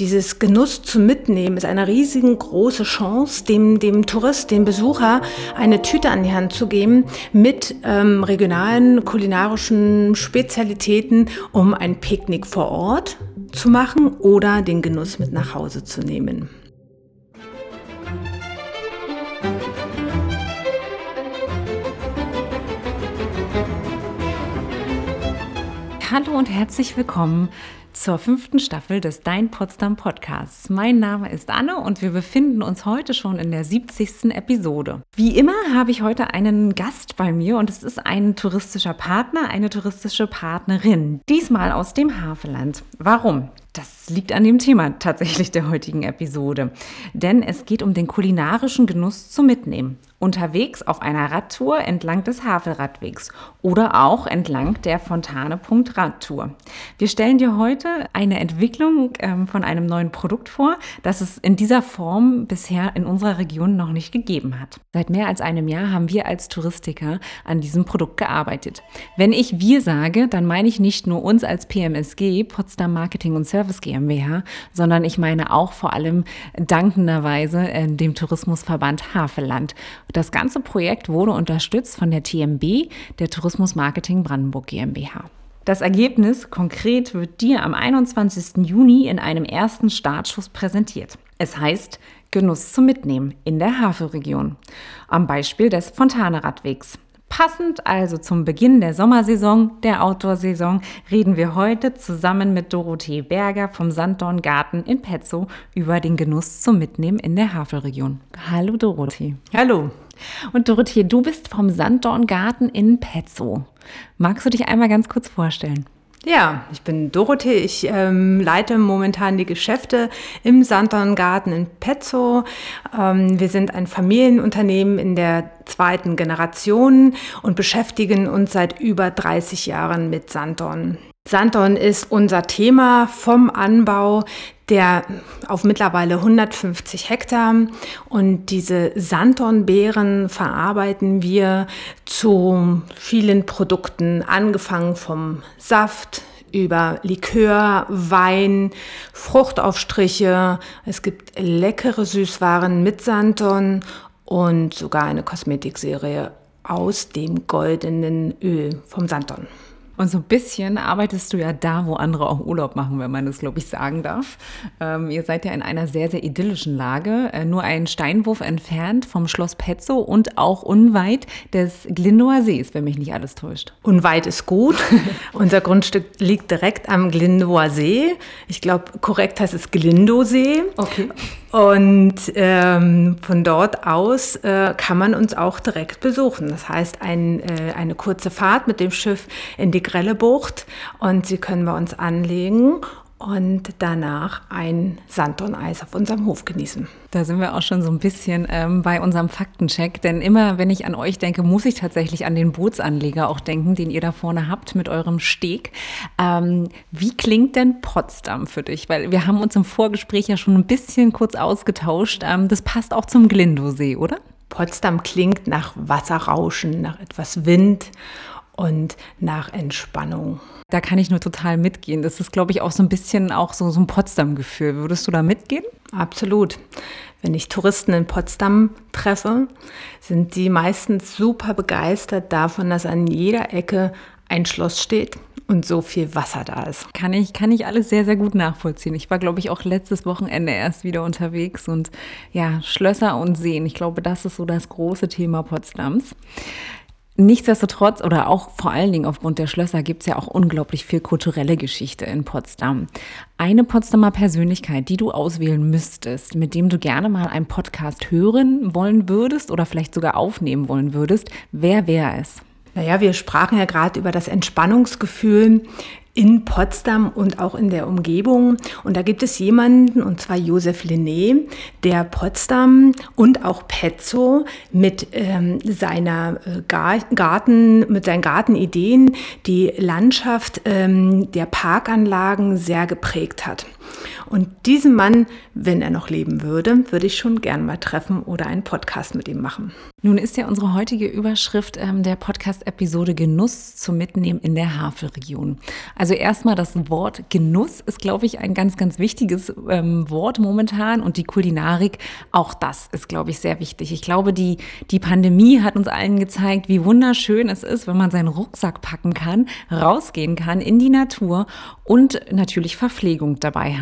Dieses Genuss zum Mitnehmen ist eine riesengroße Chance, dem, dem Tourist, dem Besucher eine Tüte an die Hand zu geben mit ähm, regionalen kulinarischen Spezialitäten, um ein Picknick vor Ort zu machen oder den Genuss mit nach Hause zu nehmen. Hallo und herzlich willkommen zur fünften Staffel des Dein Potsdam Podcasts. Mein Name ist Anne und wir befinden uns heute schon in der 70. Episode. Wie immer habe ich heute einen Gast bei mir und es ist ein touristischer Partner, eine touristische Partnerin. Diesmal aus dem Havelland. Warum? Das liegt an dem Thema tatsächlich der heutigen Episode. Denn es geht um den kulinarischen Genuss zum Mitnehmen unterwegs auf einer Radtour entlang des Havelradwegs oder auch entlang der Fontane.Radtour. Wir stellen dir heute eine Entwicklung ähm, von einem neuen Produkt vor, das es in dieser Form bisher in unserer Region noch nicht gegeben hat. Seit mehr als einem Jahr haben wir als Touristiker an diesem Produkt gearbeitet. Wenn ich wir sage, dann meine ich nicht nur uns als PMSG, Potsdam Marketing und Service GmbH, sondern ich meine auch vor allem dankenderweise äh, dem Tourismusverband Havelland das ganze Projekt wurde unterstützt von der TMB, der Tourismus Marketing Brandenburg GmbH. Das Ergebnis konkret wird dir am 21. Juni in einem ersten Startschuss präsentiert. Es heißt Genuss zum Mitnehmen in der Havelregion. Am Beispiel des Fontane-Radwegs. Passend also zum Beginn der Sommersaison, der Outdoor-Saison, reden wir heute zusammen mit Dorothee Berger vom Sanddorngarten in Petzow über den Genuss zum Mitnehmen in der Havelregion. Hallo Dorothee. Hallo. Und Dorothee, du bist vom Sanddorngarten in Petzow. Magst du dich einmal ganz kurz vorstellen? Ja, ich bin Dorothee. Ich ähm, leite momentan die Geschäfte im Sanddorngarten in Petzow. Ähm, wir sind ein Familienunternehmen in der zweiten Generation und beschäftigen uns seit über 30 Jahren mit Sanddorn. Sanddorn ist unser Thema vom Anbau der auf mittlerweile 150 Hektar. Und diese Sanddornbeeren verarbeiten wir zu vielen Produkten, angefangen vom Saft über Likör, Wein, Fruchtaufstriche. Es gibt leckere Süßwaren mit Sanddorn und sogar eine Kosmetikserie aus dem goldenen Öl vom Sanddorn. Und so ein bisschen arbeitest du ja da, wo andere auch Urlaub machen, wenn man das, glaube ich, sagen darf. Ähm, ihr seid ja in einer sehr, sehr idyllischen Lage, äh, nur einen Steinwurf entfernt vom Schloss Petzow und auch unweit des Glindower Sees, wenn mich nicht alles täuscht. Unweit ist gut. Unser Grundstück liegt direkt am Glindower See. Ich glaube, korrekt heißt es Glindosee. Okay. Und ähm, von dort aus äh, kann man uns auch direkt besuchen. Das heißt, ein, äh, eine kurze Fahrt mit dem Schiff in die Grelle Bucht und Sie können bei uns anlegen und danach ein Sanddorneis auf unserem Hof genießen. Da sind wir auch schon so ein bisschen ähm, bei unserem Faktencheck, denn immer wenn ich an euch denke, muss ich tatsächlich an den Bootsanleger auch denken, den ihr da vorne habt mit eurem Steg. Ähm, wie klingt denn Potsdam für dich? Weil wir haben uns im Vorgespräch ja schon ein bisschen kurz ausgetauscht. Ähm, das passt auch zum Glindosee, oder? Potsdam klingt nach Wasserrauschen, nach etwas Wind und nach Entspannung. Da kann ich nur total mitgehen. Das ist, glaube ich, auch so ein bisschen auch so, so ein Potsdam-Gefühl. Würdest du da mitgehen? Absolut. Wenn ich Touristen in Potsdam treffe, sind die meistens super begeistert davon, dass an jeder Ecke ein Schloss steht und so viel Wasser da ist. Kann ich, kann ich alles sehr, sehr gut nachvollziehen. Ich war, glaube ich, auch letztes Wochenende erst wieder unterwegs und ja, Schlösser und Seen. Ich glaube, das ist so das große Thema Potsdams. Nichtsdestotrotz oder auch vor allen Dingen aufgrund der Schlösser gibt es ja auch unglaublich viel kulturelle Geschichte in Potsdam. Eine Potsdamer Persönlichkeit, die du auswählen müsstest, mit dem du gerne mal einen Podcast hören wollen würdest oder vielleicht sogar aufnehmen wollen würdest, wer wäre es? Naja, wir sprachen ja gerade über das Entspannungsgefühl in Potsdam und auch in der Umgebung. Und da gibt es jemanden, und zwar Josef Linné, der Potsdam und auch Petzow mit ähm, seiner äh, Garten, mit seinen Gartenideen die Landschaft ähm, der Parkanlagen sehr geprägt hat. Und diesen Mann, wenn er noch leben würde, würde ich schon gern mal treffen oder einen Podcast mit ihm machen. Nun ist ja unsere heutige Überschrift ähm, der Podcast-Episode Genuss zum Mitnehmen in der Havelregion. Also erstmal das Wort Genuss ist, glaube ich, ein ganz, ganz wichtiges ähm, Wort momentan und die Kulinarik, auch das ist, glaube ich, sehr wichtig. Ich glaube, die, die Pandemie hat uns allen gezeigt, wie wunderschön es ist, wenn man seinen Rucksack packen kann, rausgehen kann in die Natur und natürlich Verpflegung dabei hat.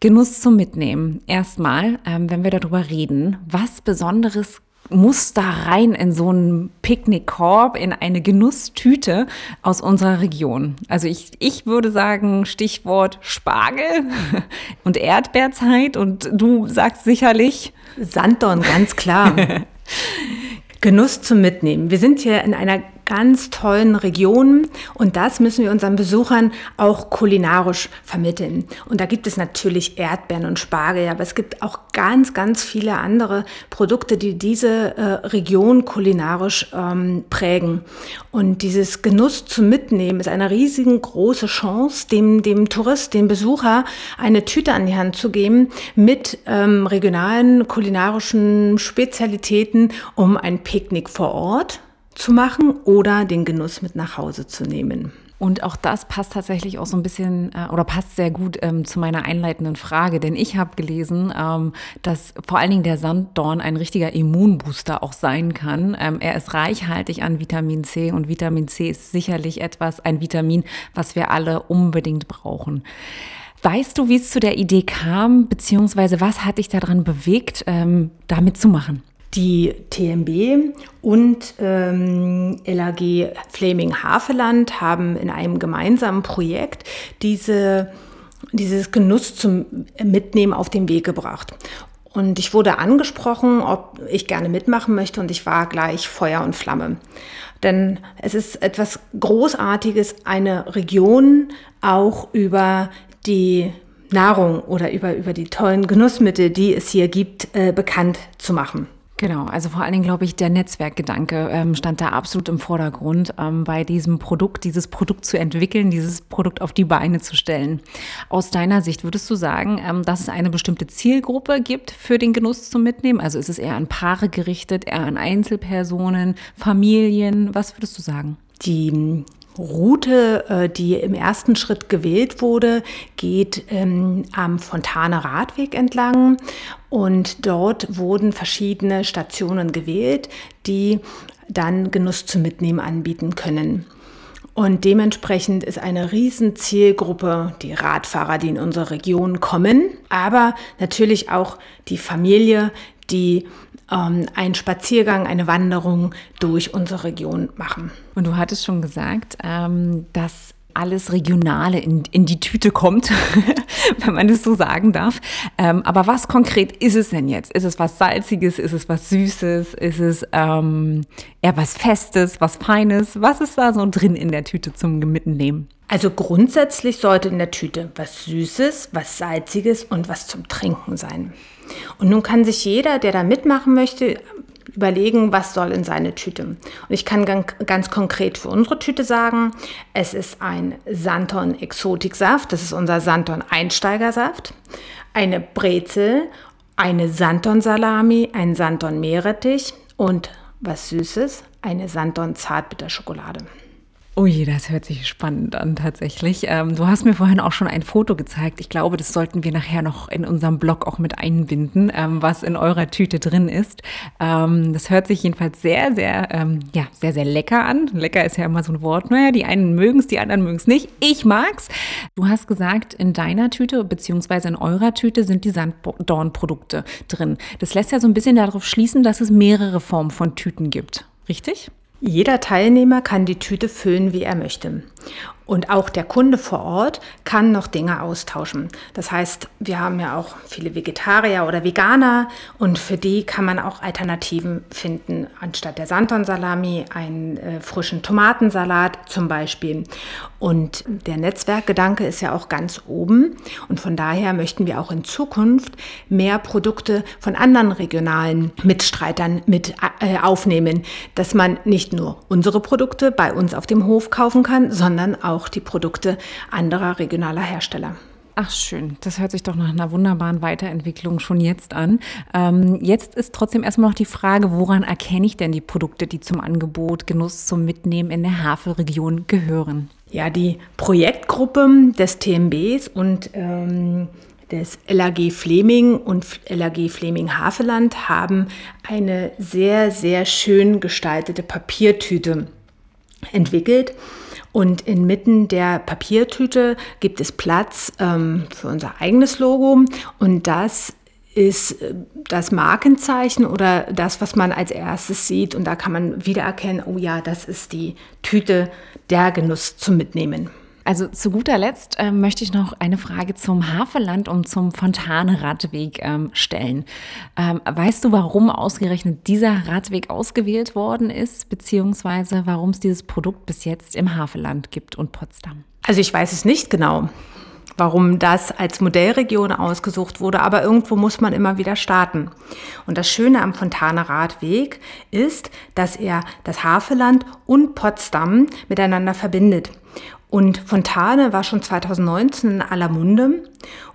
Genuss zum Mitnehmen. Erstmal, ähm, wenn wir darüber reden, was Besonderes muss da rein in so einen Picknickkorb, in eine Genusstüte aus unserer Region. Also ich, ich würde sagen, Stichwort Spargel und Erdbeerzeit und du sagst sicherlich Sanddorn, ganz klar. Genuss zum Mitnehmen. Wir sind hier in einer ganz tollen Regionen und das müssen wir unseren Besuchern auch kulinarisch vermitteln. Und da gibt es natürlich Erdbeeren und Spargel, aber es gibt auch ganz, ganz viele andere Produkte, die diese äh, Region kulinarisch ähm, prägen. Und dieses Genuss zum Mitnehmen ist eine riesengroße Chance, dem, dem Tourist, dem Besucher eine Tüte an die Hand zu geben mit ähm, regionalen kulinarischen Spezialitäten, um ein Picknick vor Ort zu machen oder den Genuss mit nach Hause zu nehmen. Und auch das passt tatsächlich auch so ein bisschen äh, oder passt sehr gut ähm, zu meiner einleitenden Frage, denn ich habe gelesen, ähm, dass vor allen Dingen der Sanddorn ein richtiger Immunbooster auch sein kann. Ähm, er ist reichhaltig an Vitamin C und Vitamin C ist sicherlich etwas, ein Vitamin, was wir alle unbedingt brauchen. Weißt du, wie es zu der Idee kam, beziehungsweise was hat dich daran bewegt, ähm, damit zu machen? Die TMB und ähm, LAG Flaming Haveland haben in einem gemeinsamen Projekt diese, dieses Genuss zum Mitnehmen auf den Weg gebracht. Und ich wurde angesprochen, ob ich gerne mitmachen möchte und ich war gleich Feuer und Flamme. Denn es ist etwas Großartiges, eine Region auch über die Nahrung oder über, über die tollen Genussmittel, die es hier gibt, äh, bekannt zu machen. Genau, also vor allen Dingen glaube ich, der Netzwerkgedanke ähm, stand da absolut im Vordergrund, ähm, bei diesem Produkt, dieses Produkt zu entwickeln, dieses Produkt auf die Beine zu stellen. Aus deiner Sicht würdest du sagen, ähm, dass es eine bestimmte Zielgruppe gibt für den Genuss zum Mitnehmen? Also ist es eher an Paare gerichtet, eher an Einzelpersonen, Familien? Was würdest du sagen? Die Route, äh, die im ersten Schritt gewählt wurde, geht ähm, am Fontane Radweg entlang und dort wurden verschiedene Stationen gewählt, die dann Genuss zum Mitnehmen anbieten können. Und dementsprechend ist eine riesen Zielgruppe die Radfahrer, die in unsere Region kommen, aber natürlich auch die Familie, die ähm, einen Spaziergang, eine Wanderung durch unsere Region machen. Und du hattest schon gesagt, ähm, dass alles Regionale in, in die Tüte kommt, wenn man das so sagen darf. Ähm, aber was konkret ist es denn jetzt? Ist es was Salziges? Ist es was Süßes? Ist es ähm, eher was Festes, was Feines? Was ist da so drin in der Tüte zum Mitnehmen? Also grundsätzlich sollte in der Tüte was Süßes, was Salziges und was zum Trinken sein. Und nun kann sich jeder, der da mitmachen möchte, überlegen, was soll in seine Tüte. Und ich kann ganz, konkret für unsere Tüte sagen, es ist ein Santon Exotiksaft, das ist unser Santon Einsteigersaft, eine Brezel, eine Santon Salami, ein Santon Meerrettich und was Süßes, eine Santon Zartbitterschokolade. Oh je, das hört sich spannend an tatsächlich. Ähm, du hast mir vorhin auch schon ein Foto gezeigt. Ich glaube, das sollten wir nachher noch in unserem Blog auch mit einbinden, ähm, was in eurer Tüte drin ist. Ähm, das hört sich jedenfalls sehr, sehr, ähm, ja, sehr, sehr lecker an. Lecker ist ja immer so ein Wort. Naja, die einen mögen es, die anderen mögen es nicht. Ich mag's. Du hast gesagt, in deiner Tüte beziehungsweise in eurer Tüte sind die Sanddorn-Produkte drin. Das lässt ja so ein bisschen darauf schließen, dass es mehrere Formen von Tüten gibt. Richtig? Jeder Teilnehmer kann die Tüte füllen, wie er möchte. Und auch der Kunde vor Ort kann noch Dinge austauschen. Das heißt, wir haben ja auch viele Vegetarier oder Veganer und für die kann man auch Alternativen finden. Anstatt der Santon-Salami einen äh, frischen Tomatensalat zum Beispiel. Und der Netzwerkgedanke ist ja auch ganz oben. Und von daher möchten wir auch in Zukunft mehr Produkte von anderen regionalen Mitstreitern mit äh, aufnehmen, dass man nicht nur unsere Produkte bei uns auf dem Hof kaufen kann, sondern auch die Produkte anderer regionaler Hersteller. Ach schön, das hört sich doch nach einer wunderbaren Weiterentwicklung schon jetzt an. Ähm, jetzt ist trotzdem erstmal noch die Frage, woran erkenne ich denn die Produkte, die zum Angebot Genuss zum Mitnehmen in der Havelregion gehören? Ja, die Projektgruppe des TMBs und ähm, des LAG Fleming und LAG Fleming Haveland haben eine sehr, sehr schön gestaltete Papiertüte entwickelt. Und inmitten der Papiertüte gibt es Platz ähm, für unser eigenes Logo. Und das ist äh, das Markenzeichen oder das, was man als erstes sieht. Und da kann man wiedererkennen, oh ja, das ist die Tüte der Genuss zum Mitnehmen. Also zu guter Letzt äh, möchte ich noch eine Frage zum Havelland und zum Fontane-Radweg ähm, stellen. Ähm, weißt du, warum ausgerechnet dieser Radweg ausgewählt worden ist, beziehungsweise warum es dieses Produkt bis jetzt im Havelland gibt und Potsdam? Also ich weiß es nicht genau warum das als Modellregion ausgesucht wurde, aber irgendwo muss man immer wieder starten. Und das Schöne am Fontane Radweg ist, dass er das Havelland und Potsdam miteinander verbindet. Und Fontane war schon 2019 in aller Munde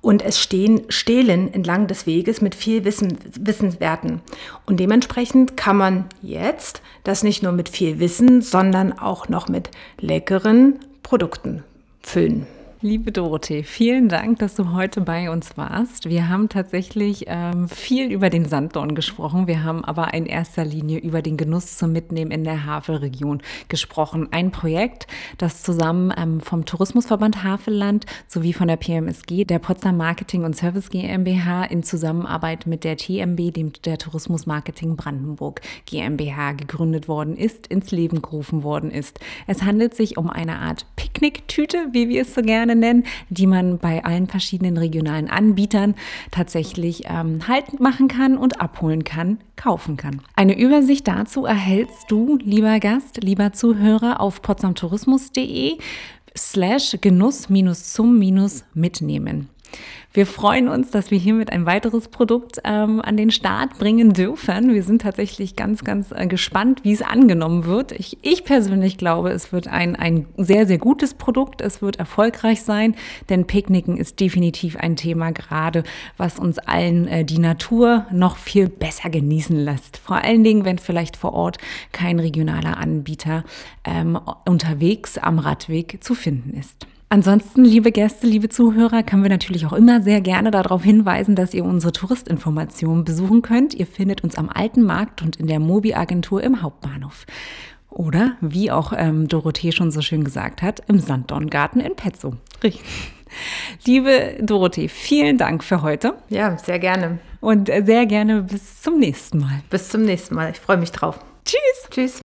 und es stehen Stelen entlang des Weges mit viel Wissen, Wissenswerten. Und dementsprechend kann man jetzt das nicht nur mit viel Wissen, sondern auch noch mit leckeren Produkten füllen. Liebe Dorothee, vielen Dank, dass du heute bei uns warst. Wir haben tatsächlich ähm, viel über den Sanddorn gesprochen. Wir haben aber in erster Linie über den Genuss zum Mitnehmen in der Havelregion gesprochen. Ein Projekt, das zusammen ähm, vom Tourismusverband Havelland sowie von der PMSG, der Potsdam Marketing und Service GmbH in Zusammenarbeit mit der TMB, dem der Tourismus Marketing Brandenburg GmbH gegründet worden ist, ins Leben gerufen worden ist. Es handelt sich um eine Art Picknicktüte, wie wir es so gerne Gutscheine nennen, die man bei allen verschiedenen regionalen Anbietern tatsächlich ähm, haltend machen kann und abholen kann, kaufen kann. Eine Übersicht dazu erhältst du, lieber Gast, lieber Zuhörer, auf potsdamtourismus.de slash genuss-zum-mitnehmen. Wir freuen uns, dass wir hiermit ein weiteres Produkt ähm, an den Start bringen dürfen. Wir sind tatsächlich ganz, ganz äh, gespannt, wie es angenommen wird. Ich, ich persönlich glaube, es wird ein, ein sehr, sehr gutes Produkt. Es wird erfolgreich sein, denn Picknicken ist definitiv ein Thema gerade, was uns allen äh, die Natur noch viel besser genießen lässt. Vor allen Dingen, wenn vielleicht vor Ort kein regionaler Anbieter ähm, unterwegs am Radweg zu finden ist. Ansonsten, liebe Gäste, liebe Zuhörer, können wir natürlich auch immer sehr gerne darauf hinweisen, dass ihr unsere Touristinformationen besuchen könnt. Ihr findet uns am Alten Markt und in der Mobi-Agentur im Hauptbahnhof. Oder, wie auch ähm, Dorothee schon so schön gesagt hat, im Sanddorngarten in Petzow. Liebe Dorothee, vielen Dank für heute. Ja, sehr gerne. Und äh, sehr gerne bis zum nächsten Mal. Bis zum nächsten Mal. Ich freue mich drauf. Tschüss. Tschüss.